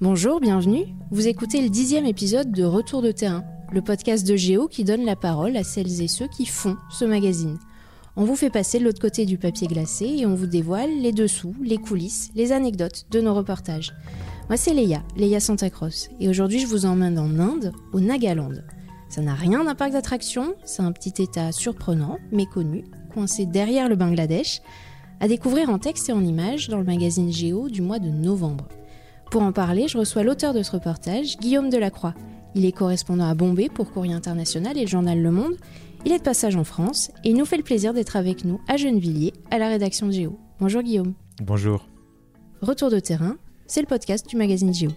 Bonjour, bienvenue. Vous écoutez le dixième épisode de Retour de terrain, le podcast de Géo qui donne la parole à celles et ceux qui font ce magazine. On vous fait passer de l'autre côté du papier glacé et on vous dévoile les dessous, les coulisses, les anecdotes de nos reportages. Moi c'est Leia, Leia Santacross, et aujourd'hui je vous emmène en Inde, au Nagaland. Ça n'a rien d'un parc d'attractions, c'est un petit état surprenant, méconnu, coincé derrière le Bangladesh, à découvrir en texte et en images dans le magazine Géo du mois de novembre. Pour en parler, je reçois l'auteur de ce reportage, Guillaume Delacroix. Il est correspondant à Bombay pour Courrier International et le journal Le Monde. Il est de passage en France et il nous fait le plaisir d'être avec nous à Gennevilliers, à la rédaction de Géo. Bonjour Guillaume. Bonjour. Retour de terrain, c'est le podcast du magazine Géo.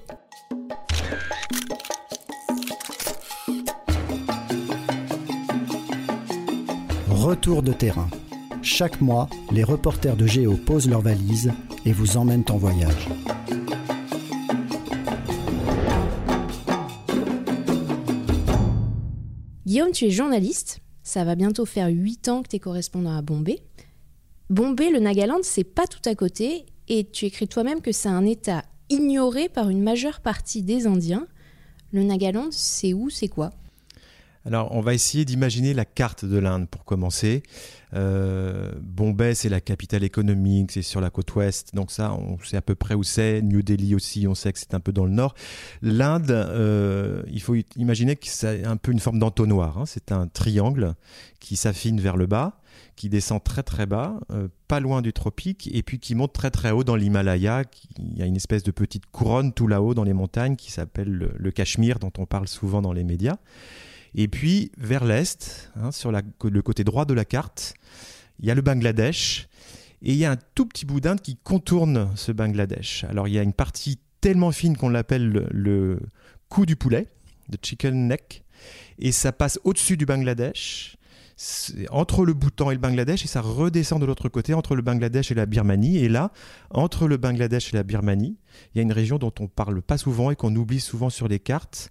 Retour de terrain. Chaque mois, les reporters de Géo posent leurs valises et vous emmènent en voyage. Tu es journaliste. Ça va bientôt faire 8 ans que tu es correspondant à Bombay. Bombay, le Nagaland, c'est pas tout à côté. Et tu écris toi-même que c'est un État ignoré par une majeure partie des Indiens. Le Nagaland, c'est où, c'est quoi? Alors, on va essayer d'imaginer la carte de l'Inde pour commencer. Euh, Bombay, c'est la capitale économique, c'est sur la côte ouest, donc ça, on sait à peu près où c'est. New Delhi aussi, on sait que c'est un peu dans le nord. L'Inde, euh, il faut imaginer que c'est un peu une forme d'entonnoir. Hein. C'est un triangle qui s'affine vers le bas qui descend très très bas, euh, pas loin du tropique, et puis qui monte très très haut dans l'Himalaya. Il y a une espèce de petite couronne tout là-haut dans les montagnes qui s'appelle le, le Cachemire, dont on parle souvent dans les médias. Et puis vers l'est, hein, sur le côté droit de la carte, il y a le Bangladesh. Et il y a un tout petit bout d'Inde qui contourne ce Bangladesh. Alors il y a une partie tellement fine qu'on l'appelle le, le cou du poulet, le chicken neck. Et ça passe au-dessus du Bangladesh entre le Bhoutan et le Bangladesh et ça redescend de l'autre côté entre le Bangladesh et la Birmanie. Et là, entre le Bangladesh et la Birmanie, il y a une région dont on parle pas souvent et qu'on oublie souvent sur les cartes,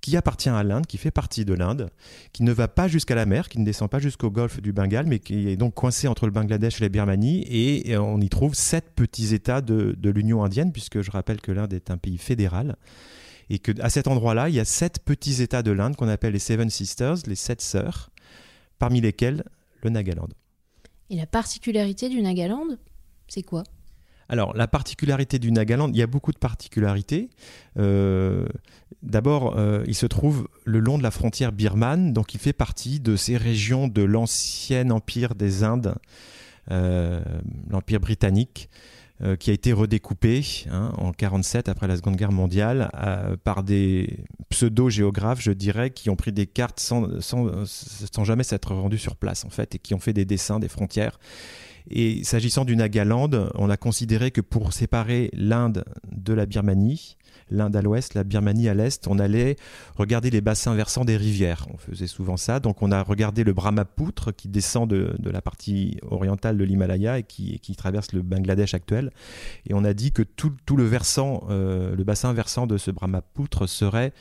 qui appartient à l'Inde, qui fait partie de l'Inde, qui ne va pas jusqu'à la mer, qui ne descend pas jusqu'au golfe du Bengale, mais qui est donc coincé entre le Bangladesh et la Birmanie. Et on y trouve sept petits États de, l'Union indienne, puisque je rappelle que l'Inde est un pays fédéral. Et que à cet endroit-là, il y a sept petits États de l'Inde qu'on appelle les Seven Sisters, les sept sœurs, parmi lesquels le Nagaland. Et la particularité du Nagaland, c'est quoi? Alors, la particularité du Nagaland, il y a beaucoup de particularités. Euh, d'abord, euh, il se trouve le long de la frontière birmane, donc il fait partie de ces régions de l'ancien empire des Indes, euh, l'empire britannique, qui a été redécoupé hein, en 47 après la Seconde Guerre mondiale par des pseudo-géographes, je dirais, qui ont pris des cartes sans, sans, sans jamais s'être rendus sur place en fait et qui ont fait des dessins des frontières et s'agissant du Nagaland, on a considéré que pour séparer l'Inde de la Birmanie, l'Inde à l'ouest, la Birmanie à l'est, on allait regarder les bassins versants des rivières. On faisait souvent ça. Donc on a regardé le Brahmapoutre qui descend de, la partie orientale de l'Himalaya et qui, traverse le Bangladesh actuel. Et on a dit que tout, le versant, euh, le bassin versant de ce Brahmapoutre serait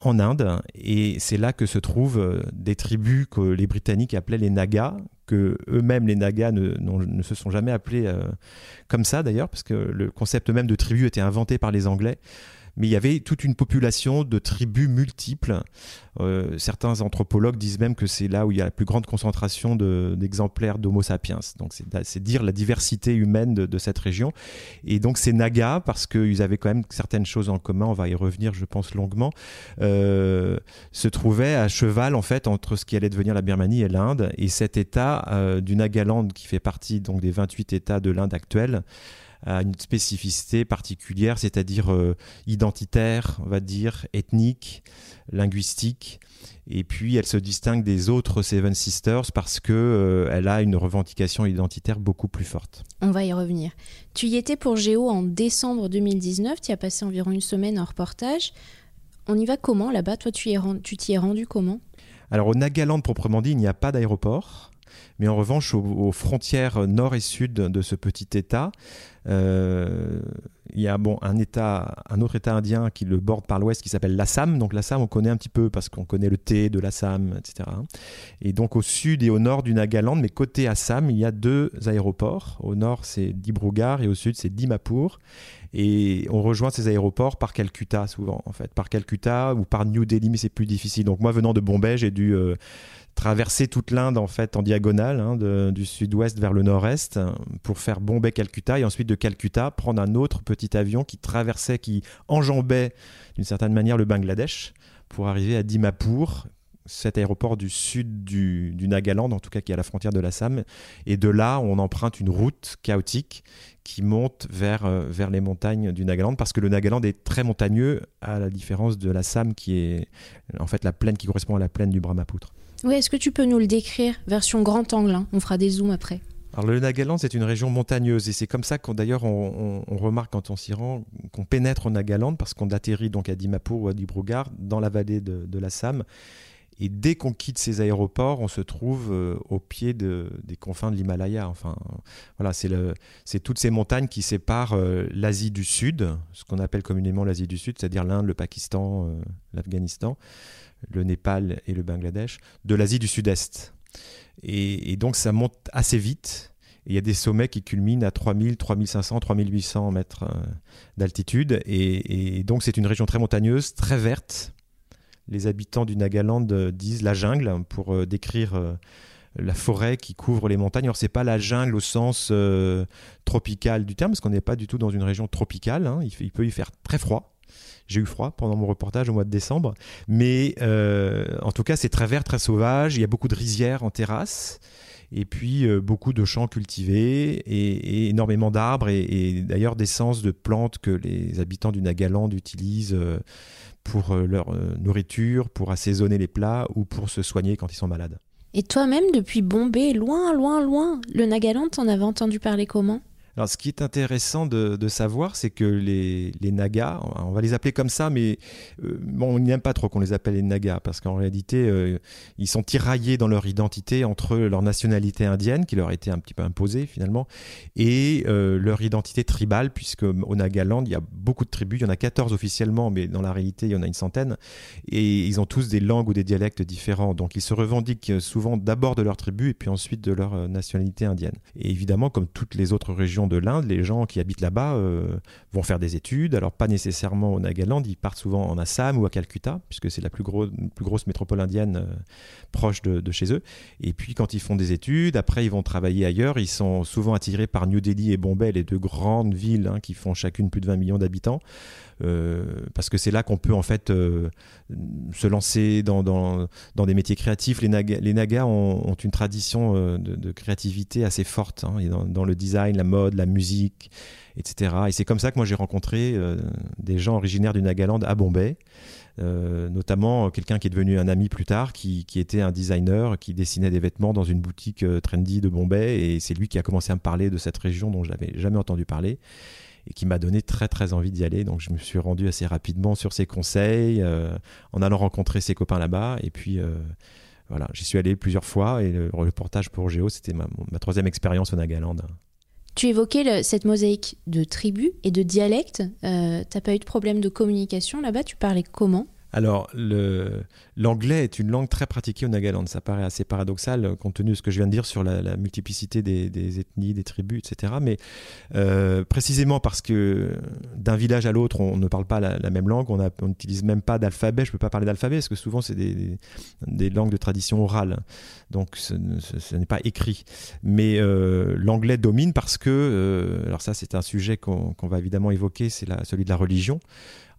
en Inde. Et c'est là que se trouvent euh, des tribus que les Britanniques appelaient les Nagas, que eux-mêmes, les Nagas, ne, se sont jamais appelés euh, comme ça d'ailleurs, parce que le concept même de tribu était inventé par les Anglais mais il y avait toute une population de tribus multiples. Euh, certains anthropologues disent même que c'est là où il y a la plus grande concentration d'exemplaires d'Homo sapiens. Donc c'est dire la diversité humaine de, cette région. Et donc ces Nagas, parce qu'ils avaient quand même certaines choses en commun, on va y revenir je pense longuement, euh, se trouvaient à cheval en fait entre ce qui allait devenir la Birmanie et l'Inde. Et cet état euh, du Nagaland qui fait partie donc des 28 états de l'Inde actuelle, a une spécificité particulière, c'est-à-dire euh, identitaire, on va dire, ethnique, linguistique. Et puis elle se distingue des autres Seven Sisters parce que euh, elle a une revendication identitaire beaucoup plus forte. On va y revenir. Tu y étais pour Géo en décembre 2019, tu y as passé environ une semaine en reportage. On y va comment là-bas? Toi, tu t'y es rendu comment? Alors au Nagaland proprement dit, il n'y a pas d'aéroport. Mais en revanche, aux, frontières nord et sud de ce petit État, euh, il y a bon, un, état, un autre État indien qui le borde par l'ouest qui s'appelle l'Assam. Donc l'Assam, on connaît un petit peu parce qu'on connaît le thé de l'Assam, etc. Et donc au sud et au nord du Nagaland, mais côté Assam, il y a deux aéroports. Au nord, c'est Dibrugarh et au sud, c'est Dimapur. Et on rejoint ces aéroports par Calcutta souvent, en fait, par Calcutta ou par New Delhi, mais c'est plus difficile. Donc moi, venant de Bombay, j'ai dû euh, traverser toute l'Inde en fait en diagonale, hein, du sud-ouest vers le nord-est, pour faire Bombay-Calcutta et ensuite de Calcutta prendre un autre petit avion qui traversait, qui enjambait d'une certaine manière le Bangladesh pour arriver à Dimapur, cet aéroport du sud du, du, Nagaland, en tout cas qui est à la frontière de l'Assam. Et de là, on emprunte une route chaotique qui monte vers, euh, vers les montagnes du Nagaland, parce que le Nagaland est très montagneux, à la différence de l'Assam, qui est en fait la plaine qui correspond à la plaine du Brahmaputra. Oui, est-ce que tu peux nous le décrire, version grand angle hein? On fera des zooms après. Alors le Nagaland, c'est une région montagneuse et c'est comme ça qu'on d'ailleurs on, remarque quand on s'y rend qu'on pénètre au Nagaland parce qu'on atterrit donc à Dimapur ou à Dibrugarh dans la vallée de, de l'Assam et dès qu'on quitte ces aéroports, on se trouve euh, au pied de, des confins de l'Himalaya. Enfin, voilà, c'est toutes ces montagnes qui séparent euh, l'Asie du Sud, ce qu'on appelle communément l'Asie du Sud, c'est-à-dire l'Inde, le Pakistan, euh, l'Afghanistan, le Népal et le Bangladesh, de l'Asie du Sud-Est. Et, donc ça monte assez vite. Il y a des sommets qui culminent à 3000, 3500, 3800 mètres d'altitude. et donc c'est une région très montagneuse, très verte les habitants du Nagaland euh, disent la jungle pour euh, décrire euh, la forêt qui couvre les montagnes. Alors c'est pas la jungle au sens tropical du terme, parce qu'on n'est pas du tout dans une région tropicale. Hein. Il, peut y faire très froid. J'ai eu froid pendant mon reportage au mois de décembre, mais en tout cas c'est très vert, très sauvage. Il y a beaucoup de rizières en terrasse, et puis beaucoup de champs cultivés et, énormément d'arbres et, d'ailleurs d'essence de plantes que les habitants du Nagaland utilisent pour euh, leur euh, nourriture, pour assaisonner les plats ou pour se soigner quand ils sont malades. Et toi-même, depuis Bombay, loin, loin, loin, le Nagaland, t'en avais entendu parler comment? Alors, ce qui est intéressant de, savoir, c'est que les, Nagas, on va les appeler comme ça, mais euh, bon, on n'aime pas trop qu'on les appelle les Nagas, parce qu'en réalité, euh, ils sont tiraillés dans leur identité entre leur nationalité indienne, qui leur a été un petit peu imposée finalement, et euh, leur identité tribale, puisque au Nagaland, il y a beaucoup de tribus, il y en a 14 officiellement, mais dans la réalité, il y en a une centaine, et ils ont tous des langues ou des dialectes différents. Donc, ils se revendiquent souvent d'abord de leur tribu, et puis ensuite de leur nationalité indienne. Et évidemment, comme toutes les autres régions de l'Inde, les gens qui habitent là-bas euh, vont faire des études. Alors pas nécessairement au Nagaland, ils partent souvent en Assam ou à Calcutta, puisque c'est la plus, grosse métropole indienne euh, proche de, chez eux. Et puis quand ils font des études, après ils vont travailler ailleurs. Ils sont souvent attirés par New Delhi et Bombay, les deux grandes villes hein, qui font chacune plus de 20 millions d'habitants. Euh, parce que c'est là qu'on peut en fait se lancer dans, des métiers créatifs. Les, les Nagas ont, une tradition de, créativité assez forte hein, dans, le design, la mode, la musique, etc. Et c'est comme ça que moi j'ai rencontré des gens originaires du Nagaland à Bombay. notamment quelqu'un qui est devenu un ami plus tard, qui, était un designer, qui dessinait des vêtements dans une boutique trendy de Bombay, et c'est lui qui a commencé à me parler de cette région dont je n'avais jamais entendu parler et qui m'a donné très très envie d'y aller. Donc je me suis rendu assez rapidement sur ses conseils, euh, en allant rencontrer ses copains là-bas. Et puis euh, voilà, j'y suis allé plusieurs fois et le reportage pour Géo, c'était ma, troisième expérience au Nagaland. Tu évoquais cette mosaïque de tribus et de dialectes. Euh, T'as pas eu de problème de communication là-bas? Tu parlais comment? Alors, l'anglais est une langue très pratiquée au Nagaland. Ça paraît assez paradoxal euh, compte tenu de ce que je viens de dire sur la, multiplicité des, ethnies, des tribus, etc. Mais euh, précisément parce que d'un village à l'autre, on ne parle pas la, même langue, on n'utilise même pas d'alphabet. Je ne peux pas parler d'alphabet parce que souvent, c'est des, langues de tradition orale. Donc, ce, n'est pas écrit. Mais euh, l'anglais domine parce que, alors ça, c'est un sujet qu'on va évidemment évoquer, c'est celui de la religion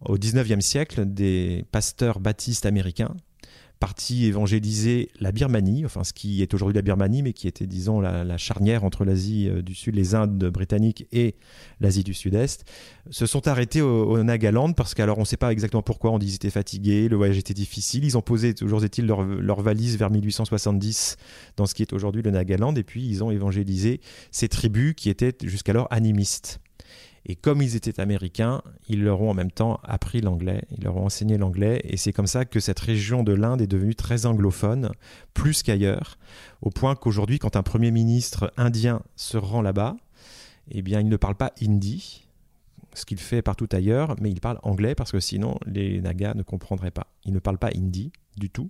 au 19e siècle des pasteurs baptistes américains partis évangéliser la Birmanie, enfin ce qui est aujourd'hui la Birmanie, mais qui était, disons, la, charnière entre l'Asie euh, du Sud, les Indes britanniques et l'Asie du Sud-Est, se sont arrêtés au, Nagaland parce qu'alors on ne sait pas exactement pourquoi, on dit qu'ils étaient fatigués, le voyage était difficile, ils ont posé, toujours est-il, leur, leur valise vers 1870 dans ce qui est aujourd'hui le Nagaland, et puis ils ont évangélisé ces tribus qui étaient jusqu'alors animistes. Et comme ils étaient américains, ils leur ont en même temps appris l'anglais, ils leur ont enseigné l'anglais, et c'est comme ça que cette région de l'Inde est devenue très anglophone, plus qu'ailleurs, au point qu'aujourd'hui, quand un Premier ministre indien se rend là-bas, eh bien, il ne parle pas hindi, ce qu'il fait partout ailleurs, mais il parle anglais parce que sinon les Nagas ne comprendraient pas. Il ne parle pas hindi du tout,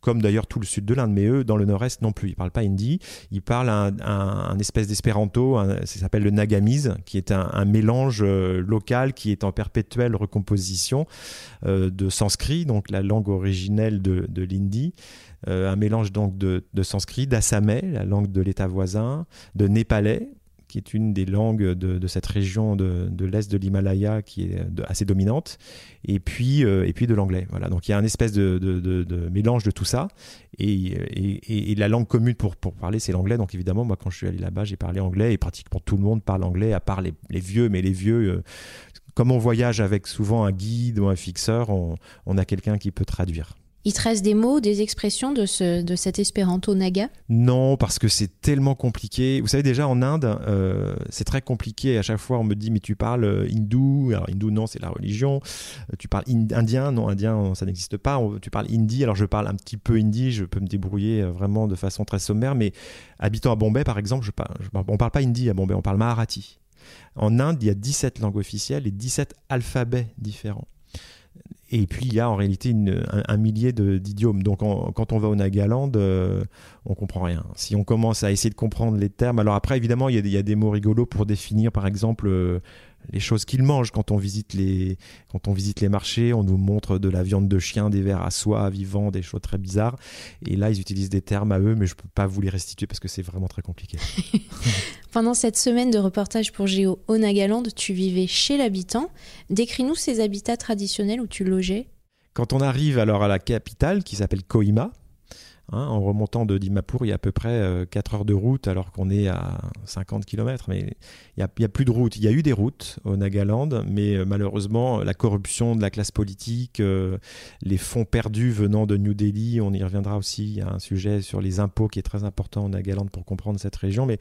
comme d'ailleurs tout le sud de l'Inde, mais eux, dans le nord-est non plus. Ils parlent pas hindi, ils parlent un, espèce d'espéranto, ça s'appelle le nagamise, qui est un, mélange euh, local qui est en perpétuelle recomposition euh, de sanskrit, donc la langue originelle de, de l'hindi. Euh, un mélange donc de, de sanskrit, d'assamais, la langue de l'État voisin, de népalais, qui est une des langues de, cette région de, l'est de l'Himalaya qui est assez dominante, et puis, euh, et puis de l'anglais. Voilà. Donc il y a un espèce de, mélange de tout ça, et, la langue commune pour, pour parler, c'est l'anglais. Donc évidemment, moi quand je suis allé là-bas, j'ai parlé anglais, et pratiquement tout le monde parle anglais, à part les, vieux, mais les vieux... Euh, comme on voyage avec souvent un guide ou un fixeur, on a quelqu'un qui peut traduire. Il te des mots, des expressions de, ce, cet espéranto naga? Non, parce que c'est tellement compliqué. Vous savez, déjà en Inde, euh, c'est très compliqué. À chaque fois, on me dit, mais tu parles euh, hindou. Alors, hindou, non, c'est la religion. Euh, tu parles indien. Non, indien, ça n'existe pas. Tu parles hindi. Alors, je parle un petit peu hindi. Je peux me débrouiller vraiment de façon très sommaire. Mais habitant à Bombay, par exemple, on ne parle pas hindi à Bombay, on parle Maharati. En Inde, il y a 17 langues officielles et 17 alphabets différents. Et puis il y a en réalité un, millier d'idiomes. Donc quand on va au Nagaland, euh, on comprend rien. Si on commence à essayer de comprendre les termes, alors après évidemment il y a, des mots rigolos pour définir par exemple euh, les choses qu'ils mangent quand on visite les quand on visite les marchés. On nous montre de la viande de chien, des vers à soie vivants, des choses très bizarres. Et là ils utilisent des termes à eux, mais je peux pas vous les restituer parce que c'est vraiment très compliqué. Pendant cette semaine de reportage pour Géo au Nagaland, tu vivais chez l'habitant. Décris-nous ces habitats traditionnels où tu logeais. Quand on arrive alors à la capitale qui s'appelle Kohima, Hein, en remontant de Dimapur, il y a à peu près 4 euh, heures de route alors qu'on est à 50 km. Mais il n'y a, plus de route. Il y a eu des routes au Nagaland, mais euh, malheureusement, la corruption de la classe politique, euh, les fonds perdus venant de New Delhi, on y reviendra aussi. Il y a un sujet sur les impôts qui est très important au Nagaland pour comprendre cette région. Mais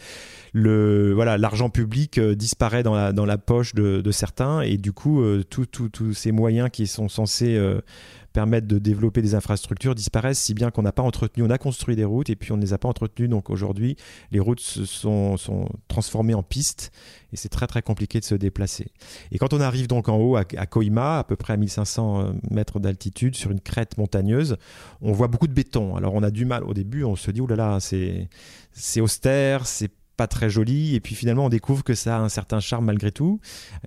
le, voilà, l'argent public disparaît dans la, dans la poche de, certains et du coup, tous ces moyens qui sont censés permettre de développer des infrastructures disparaissent, si bien qu'on n'a pas entretenu, on a construit des routes et puis on ne les a pas entretenues. Donc aujourd'hui, les routes se sont, sont transformées en pistes et c'est très très compliqué de se déplacer. Et quand on arrive donc en haut à, à Koima, à peu près à 1500 euh, mètres d'altitude, sur une crête montagneuse, on voit beaucoup de béton. Alors on a du mal au début, on se dit, oulala, c'est austère, c'est pas très joli. Et puis finalement, on découvre que ça a un certain charme malgré tout.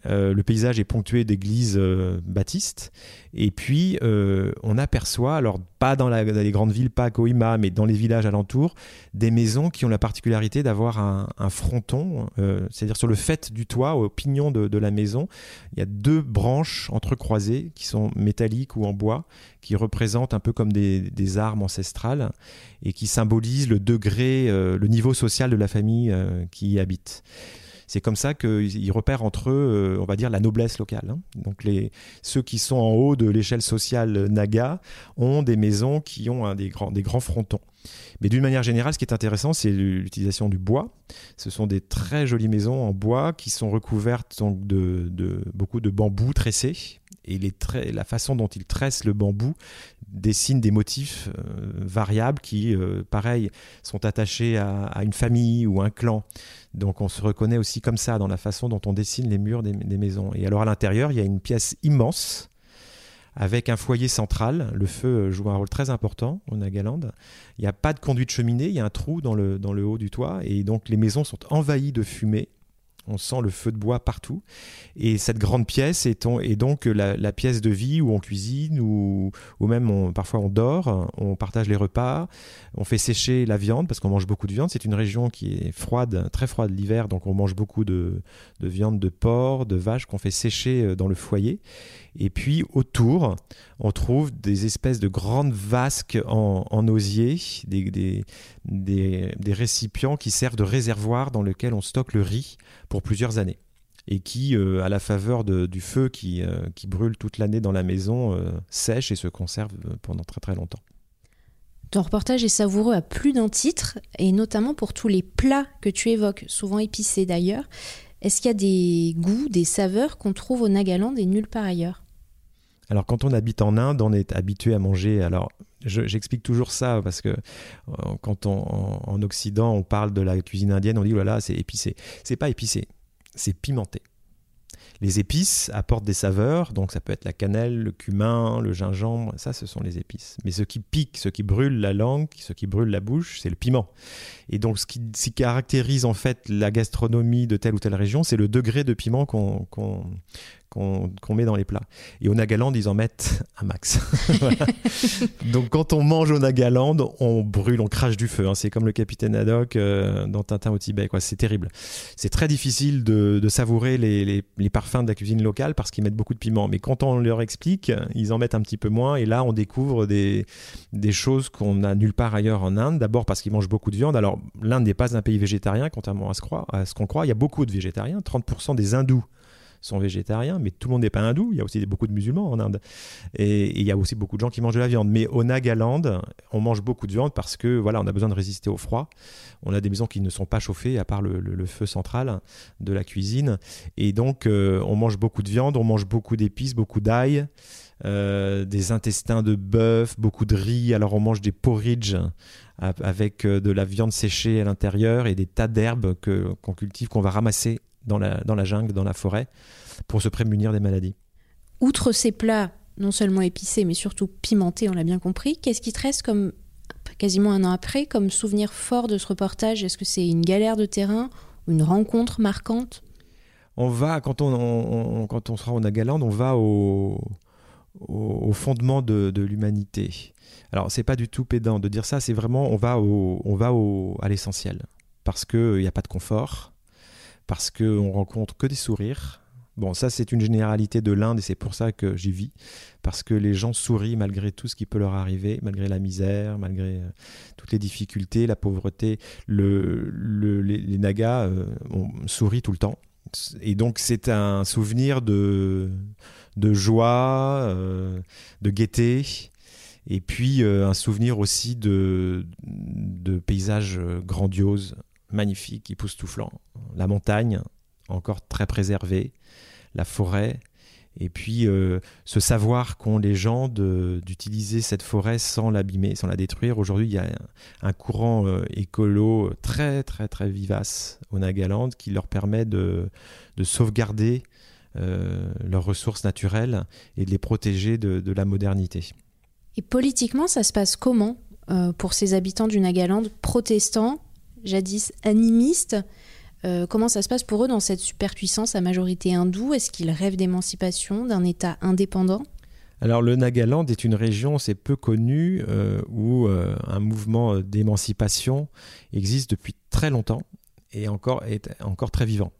Euh, le paysage est ponctué d'églises euh, baptistes. Et puis, euh, on aperçoit, alors pas dans, les grandes villes, pas à Kohima, mais dans les villages alentours, des maisons qui ont la particularité d'avoir un, fronton, c'est-à-dire sur le fait du toit, au pignon de, la maison, il y a deux branches entrecroisées qui sont métalliques ou en bois, qui représentent un peu comme des armes ancestrales et qui symbolisent le degré, le niveau social de la famille euh, qui y habitent. C'est comme ça qu'ils repèrent entre eux, euh, on va dire, la noblesse locale. Hein. Donc les, ceux qui sont en haut de l'échelle sociale naga ont des maisons qui ont des, grands, des grands frontons. Mais d'une manière générale, ce qui est intéressant, c'est l'utilisation du bois. Ce sont des très jolies maisons en bois qui sont recouvertes de, beaucoup de bambous tressés. Et la façon dont ils tressent le bambou dessine des motifs euh, variables qui, euh, pareil, sont attachés à, une famille ou un clan. Donc on se reconnaît aussi comme ça dans la façon dont on dessine les murs des, maisons. Et alors à l'intérieur, il y a une pièce immense avec un foyer central. Le feu joue un rôle très important au Nagaland. Il n'y a pas de conduite cheminée, il y a un trou dans le, dans le haut du toit et donc les maisons sont envahies de fumée on sent le feu de bois partout. Et cette grande pièce est, donc la, pièce de vie où on cuisine, ou même parfois on dort, on partage les repas, on fait sécher la viande parce qu'on mange beaucoup de viande. C'est une région qui est froide, très froide l'hiver, donc on mange beaucoup de, viande de porc, de vache qu'on fait sécher euh, dans le foyer. Et puis autour, on trouve des espèces de grandes vasques en, osier, des, récipients qui servent de réservoir dans lequel on stocke le riz pour plusieurs années et qui, euh, à la faveur du feu qui, euh, qui, brûle toute l'année dans la maison, euh, sèche et se conserve pendant très très longtemps. Ton reportage est savoureux à plus d'un titre, et notamment pour tous les plats que tu évoques, souvent épicés d'ailleurs. Est-ce qu'il y a des goûts, des saveurs qu'on trouve au Nagaland et nulle part ailleurs? Alors quand on habite en Inde, on est habitué à manger. Alors j'explique toujours ça parce que euh, quand on, en, Occident on parle de la cuisine indienne, on dit oh là là c'est épicé. C'est pas épicé, c'est pimenté. Les épices apportent des saveurs, donc ça peut être la cannelle, le cumin, le gingembre, ça ce sont les épices. Mais ce qui pique, ce qui brûle la langue, ce qui brûle la bouche, c'est le piment. Et donc ce qui, caractérise en fait la gastronomie de telle ou telle région, c'est le degré de piment qu'on qu'on met dans les plats. Et au Nagaland, ils en mettent un max. Donc quand on mange au Nagaland, on brûle, on crache du feu. Hein. C'est comme le capitaine Haddock euh, dans Tintin au Tibet. C'est terrible. C'est très difficile de, savourer les, parfums de la cuisine locale parce qu'ils mettent beaucoup de piment. Mais quand on leur explique, ils en mettent un petit peu moins. Et là, on découvre des, des choses qu'on n'a nulle part ailleurs en Inde. D'abord parce qu'ils mangent beaucoup de viande. Alors l'Inde n'est pas un pays végétarien, contrairement à ce qu'on croit. Il y a beaucoup de végétariens. 30% des hindous sont végétariens, mais tout le monde n'est pas hindou. Il y a aussi beaucoup de musulmans en Inde. Et, il y a aussi beaucoup de gens qui mangent de la viande. Mais au Nagaland, on mange beaucoup de viande parce que voilà, on a besoin de résister au froid. On a des maisons qui ne sont pas chauffées à part le, feu central de la cuisine. Et donc, euh, on mange beaucoup de viande, on mange beaucoup d'épices, beaucoup d'ail. Euh, des intestins de bœuf, beaucoup de riz. Alors on mange des porridge avec euh, de la viande séchée à l'intérieur et des tas d'herbes qu'on cultive, qu'on va ramasser dans la, dans la jungle, dans la forêt, pour se prémunir des maladies. Outre ces plats, non seulement épicés, mais surtout pimentés, on l'a bien compris, qu'est-ce qui te reste comme, quasiment un an après, comme souvenir fort de ce reportage? Est-ce que c'est une galère de terrain une rencontre marquante? On va, quand on, quand on sera au Nagaland, on va au, au, fondement de, de l'humanité. Alors, c'est pas du tout pédant de dire ça, c'est vraiment, on va, au, on va au, à l'essentiel. Parce qu'il n'y a pas de confort, parce qu'on rencontre que des sourires. Bon, ça c'est une généralité de l'Inde et c'est pour ça que j'y vis, parce que les gens sourient malgré tout ce qui peut leur arriver, malgré la misère, malgré euh, toutes les difficultés, la pauvreté. Le, les, Nagas euh, sourient tout le temps. Et donc c'est un souvenir de, de joie, euh, de gaieté, et puis un souvenir aussi de, de paysages grandioses, magnifiques, époustouflants la montagne, encore très préservée, la forêt, et puis euh, ce savoir qu'ont les gens d'utiliser cette forêt sans l'abîmer, sans la détruire. Aujourd'hui, il y a un, courant euh, écolo très très très vivace au Nagaland qui leur permet de, sauvegarder euh, leurs ressources naturelles et de les protéger de, la modernité. Et politiquement, ça se passe comment pour ces habitants du Nagaland, protestants, jadis animistes euh, comment ça se passe pour eux dans cette superpuissance à majorité hindoue? Est-ce qu'ils rêvent d'émancipation, d'un État indépendant? Alors le Nagaland est une région, c'est peu connu, euh, où euh, un mouvement d'émancipation existe depuis très longtemps et encore, est encore très vivant.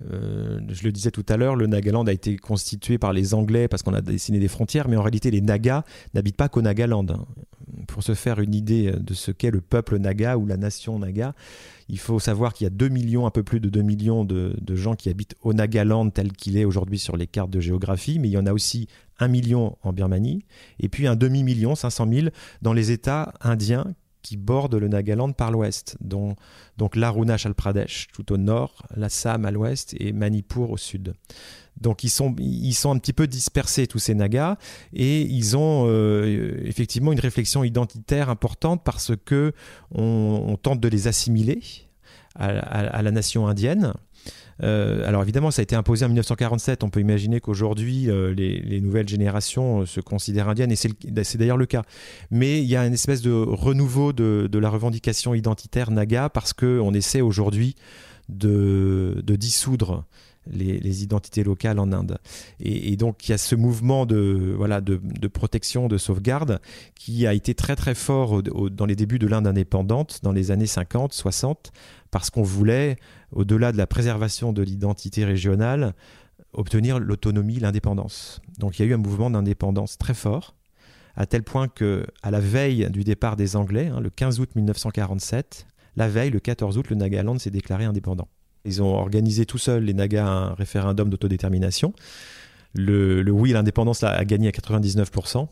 je le disais tout à l'heure, le Nagaland a été constitué par les Anglais parce qu'on a dessiné des frontières, mais en réalité les Nagas n'habitent pas qu'au Nagaland. Pour se faire une idée de ce qu'est le peuple Naga ou la nation Naga, il faut savoir qu'il y a 2 millions, un peu plus de 2 millions de, gens qui habitent au Nagaland tel qu'il est aujourd'hui sur les cartes de géographie, mais il y en a aussi 1 million en Birmanie, et puis un demi-million, 500 000, dans les États indiens qui bordent le Nagaland par l'ouest, dont donc l'Arunachal Pradesh tout au nord, l'Assam à l'ouest et Manipur au sud. Donc ils sont, ils sont un petit peu dispersés tous ces Nagas et ils ont euh, effectivement une réflexion identitaire importante parce que on, tente de les assimiler à, la nation indienne. Euh, alors évidemment, ça a été imposé en 1947. On peut imaginer qu'aujourd'hui, euh, les, nouvelles générations se considèrent indiennes, et c'est d'ailleurs le cas. Mais il y a une espèce de renouveau de, la revendication identitaire naga parce qu'on essaie aujourd'hui de, dissoudre les, identités locales en Inde. Et, donc il y a ce mouvement de, voilà, de, protection, de sauvegarde qui a été très très fort dans les débuts de l'Inde indépendante, dans les années 50, 60, parce qu'on voulait, au-delà de la préservation de l'identité régionale, obtenir l'autonomie, l'indépendance. Donc il y a eu un mouvement d'indépendance très fort, à tel point que à la veille du départ des Anglais, hein, le 15 août 1947, la veille, le 14 août, le Nagaland s'est déclaré indépendant. Ils ont organisé tout seuls, les Nagas, un référendum d'autodétermination. Le, oui à l'indépendance a gagné à 99%.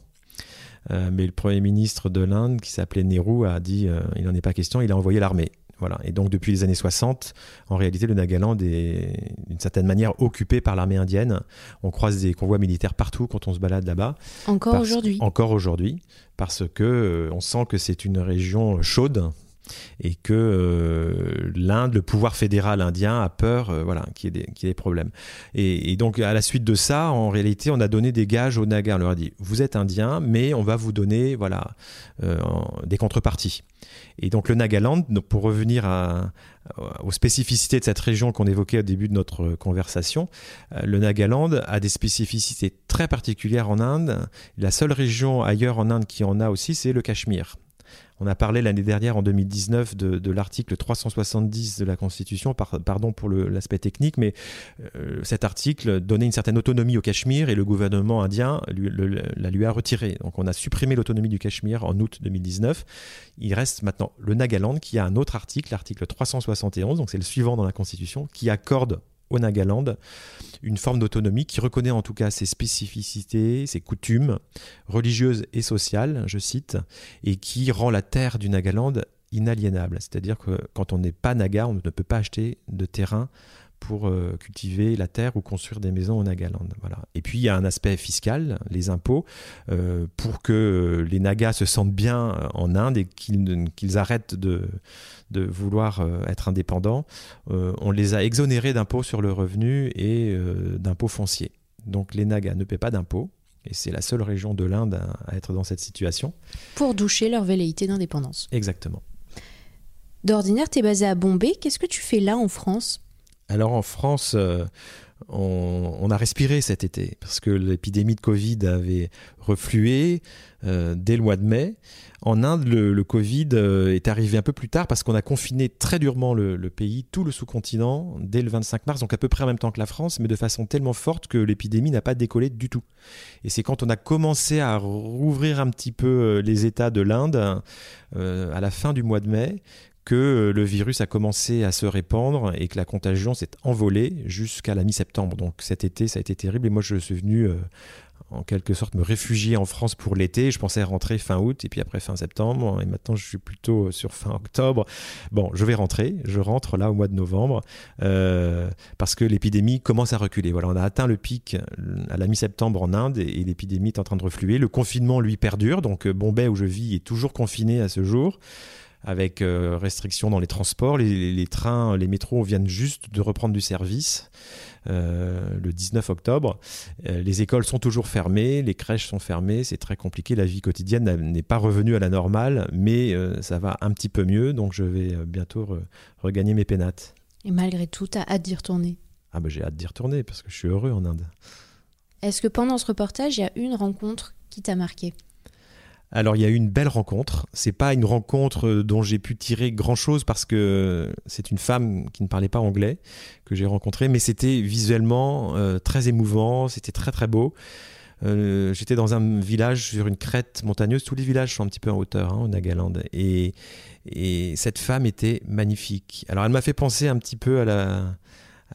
Euh, mais le Premier ministre de l'Inde, qui s'appelait Nehru, a dit euh, il n'en est pas question, il a envoyé l'armée. Voilà. Et donc depuis les années 60, en réalité, le Nagaland est d'une certaine manière occupé par l'armée indienne. On croise des convois militaires partout quand on se balade là-bas. Encore aujourd'hui. Encore aujourd'hui, parce que euh, on sent que c'est une région chaude, et que euh, l'Inde, le pouvoir fédéral indien a peur euh, voilà, qu'il y, ait des problèmes. Et, donc à la suite de ça, en réalité, on a donné des gages aux Nagas. On leur a dit, vous êtes indien, mais on va vous donner voilà, des contreparties. Et donc le Nagaland, pour revenir aux spécificités de cette région qu'on évoquait au début de notre conversation, le Nagaland a des spécificités très particulières en Inde. La seule région ailleurs en Inde qui en a aussi, c'est le Cachemire. On a parlé l'année dernière, en 2019, de, l'article 370 de la Constitution, pardon pour l'aspect technique, mais euh, cet article donnait une certaine autonomie au Cachemire et le gouvernement indien la lui a retirée. Donc on a supprimé l'autonomie du Cachemire en août 2019. Il reste maintenant le Nagaland qui a un autre article, l'article 371, donc c'est le suivant dans la Constitution, qui accorde au Nagaland, une forme d'autonomie qui reconnaît en tout cas ses spécificités, ses coutumes religieuses et sociales, je cite, et qui rend la terre du Nagaland inaliénable. C'est-à-dire que quand on n'est pas Naga, on ne peut pas acheter de terrain pour euh, cultiver la terre ou construire des maisons au Nagaland. Voilà. Et puis il y a un aspect fiscal, les impôts, euh, pour que les Nagas se sentent bien euh, en Inde et qu'ils arrêtent de, de vouloir être indépendants. on les a exonérés d'impôts sur le revenu et d'impôts fonciers. Donc les Nagas ne paient pas d'impôts. Et c'est la seule région de l'Inde à, à être dans cette situation. Pour doucher leur velléité d'indépendance. Exactement. D'ordinaire, tu es basé à Bombay. Qu'est-ce que tu fais là en France? Alors en France, euh, on, a respiré cet été parce que l'épidémie de Covid avait reflué euh, dès le mois de mai. En Inde, le, Covid euh, est arrivé un peu plus tard parce qu'on a confiné très durement le, pays, tout le sous-continent, dès le 25 mars, donc à peu près en même temps que la France, mais de façon tellement forte que l'épidémie n'a pas décollé du tout. Et c'est quand on a commencé à rouvrir un petit peu les États de l'Inde, à la fin du mois de mai, que euh, le virus a commencé à se répandre et que la contagion s'est envolée jusqu'à la mi-septembre. Donc cet été, ça a été terrible et moi je suis venu euh, en quelque sorte me réfugier en France pour l'été. Je pensais rentrer fin août et puis après fin septembre et maintenant je suis plutôt sur fin octobre. Bon, je vais rentrer, je rentre là au mois de novembre euh, parce que l'épidémie commence à reculer. Voilà, on a atteint le pic à la mi-septembre en Inde et, l'épidémie est en train de refluer. Le confinement lui perdure, donc Bombay où je vis est toujours confiné à ce jour avec euh, restrictions dans les transports. Les, trains, les métros viennent juste de reprendre du service euh, le 19 octobre. Euh, les écoles sont toujours fermées, les crèches sont fermées, c'est très compliqué. La vie quotidienne n'est pas revenue à la normale, mais ça va un petit peu mieux, donc je vais bientôt regagner mes pénates. Et malgré tout, tu as hâte d'y retourner? Ah ben j'ai hâte d'y retourner parce que je suis heureux en Inde. Est-ce que pendant ce reportage, il y a une rencontre qui t'a marqué? Alors il y a eu une belle rencontre. C'est pas une rencontre dont j'ai pu tirer grand chose parce que c'est une femme qui ne parlait pas anglais que j'ai rencontrée, mais c'était visuellement euh, très émouvant, c'était très très beau. Euh, j'étais dans un village sur une crête montagneuse. Tous les villages sont un petit peu en hauteur hein, au Nagaland. Et, et cette femme était magnifique. Alors elle m'a fait penser un petit peu à la,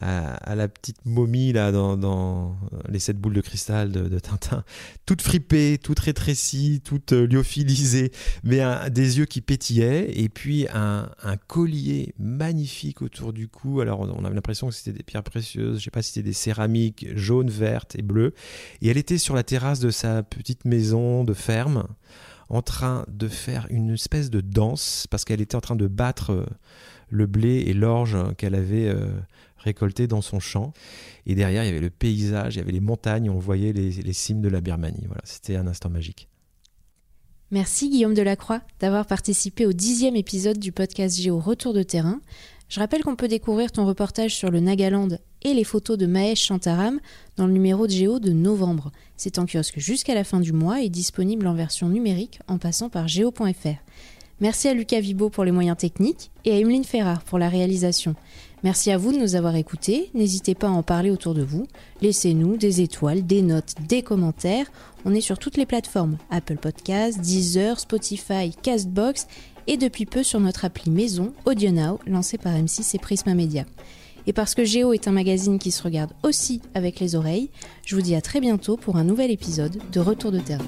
à, la petite momie là dans, les sept boules de cristal de, Tintin, toute fripée, toute rétrécie, toute euh, lyophilisée, mais des yeux qui pétillaient et puis un, collier magnifique autour du cou. Alors on avait l'impression que c'était des pierres précieuses, je sais pas si c'était des céramiques jaunes, vertes et bleues. Et elle était sur la terrasse de sa petite maison de ferme en train de faire une espèce de danse parce qu'elle était en train de battre euh, le blé et l'orge qu'elle avait récolté dans son champ. Et derrière, il y avait le paysage, il y avait les montagnes, on voyait les, cimes de la Birmanie. Voilà, c'était un instant magique. Merci Guillaume Delacroix d'avoir participé au dixième épisode du podcast Géo Retour de terrain. Je rappelle qu'on peut découvrir ton reportage sur le Nagaland et les photos de Mahesh Chantaram dans le numéro de Géo de novembre. C'est en kiosque jusqu'à la fin du mois et disponible en version numérique en passant par géo.fr. Merci à Lucas Vibo pour les moyens techniques et à Emeline Ferrard pour la réalisation. Merci à vous de nous avoir écoutés. N'hésitez pas à en parler autour de vous. Laissez-nous des étoiles, des notes, des commentaires. On est sur toutes les plateformes Apple Podcasts, Deezer, Spotify, Castbox et depuis peu sur notre appli maison AudioNow lancée par M6 et Prisma Media. Et parce que Géo est un magazine qui se regarde aussi avec les oreilles, je vous dis à très bientôt pour un nouvel épisode de Retour de terrain.